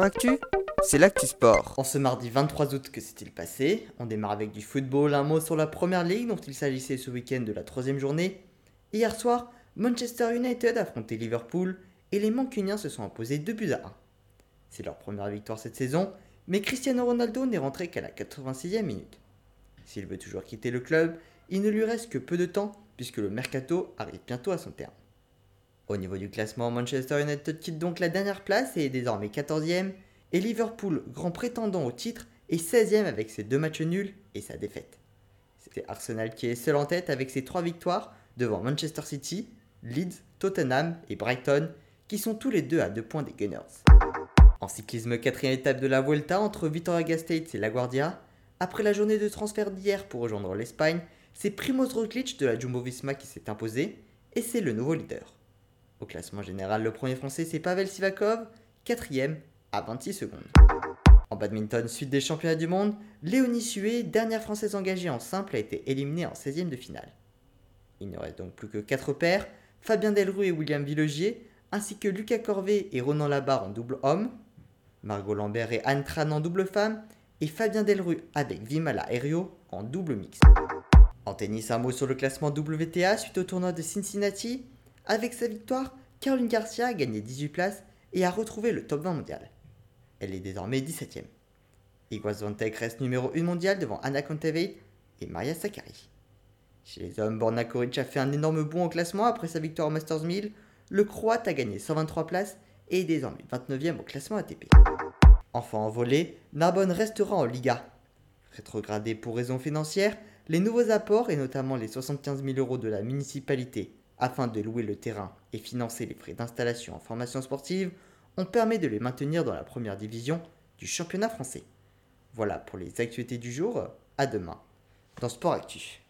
Actu, c'est l'actu sport. En ce mardi 23 août, que s'est-il passé? On démarre avec du football, un mot sur la première ligue dont il s'agissait ce week-end de la troisième journée. Hier soir, Manchester United affrontait Liverpool et les Mancuniens se sont imposés 2 buts à 1. C'est leur première victoire cette saison, mais Cristiano Ronaldo n'est rentré qu'à la 86e minute. S'il veut toujours quitter le club, il ne lui reste que peu de temps puisque le mercato arrive bientôt à son terme. Au niveau du classement, Manchester United quitte donc la dernière place et est désormais 14e, et Liverpool, grand prétendant au titre, est 16e avec ses deux matchs nuls et sa défaite. C'est Arsenal qui est seul en tête avec ses trois victoires devant Manchester City, Leeds, Tottenham et Brighton, qui sont tous les deux à deux points des Gunners. En cyclisme, quatrième étape de la Vuelta entre Vitoria Gasteiz et La Guardia, après la journée de transfert d'hier pour rejoindre l'Espagne, c'est Primoz Roglic de la Jumbo-Visma qui s'est imposé, et c'est le nouveau leader. Au classement général, le premier français c'est Pavel Sivakov, quatrième à 26 secondes. En badminton, suite des championnats du monde, Léonie Sué, dernière française engagée en simple, a été éliminée en 16e de finale. Il ne reste donc plus que 4 paires, Fabien Delrue et William Villegier, ainsi que Lucas Corvé et Ronan Labarre en double homme, Margot Lambert et Anne Tran en double femme, et Fabien Delrue avec Vimala Herrio en double mixte. En tennis, un mot sur le classement WTA suite au tournoi de Cincinnati. Avec sa victoire, Caroline Garcia a gagné 18 places et a retrouvé le top 20 mondial. Elle est désormais 17ème. Igor Swiatek reste numéro 1 mondial devant Anna Kontaveit et Maria Sakkari. Chez les hommes, Borna Koric a fait un énorme bond au classement après sa victoire au Masters 1000. Le Croate a gagné 123 places et est désormais 29ème au classement ATP. Enfin en volée, Narbonne restera en Liga. Rétrogradé pour raisons financières, les nouveaux apports et notamment les 75 000 euros de la municipalité afin de louer le terrain et financer les frais d'installation en formation sportive, ont permis de les maintenir dans la première division du championnat français. Voilà pour les actualités du jour, à demain dans Sport Actu.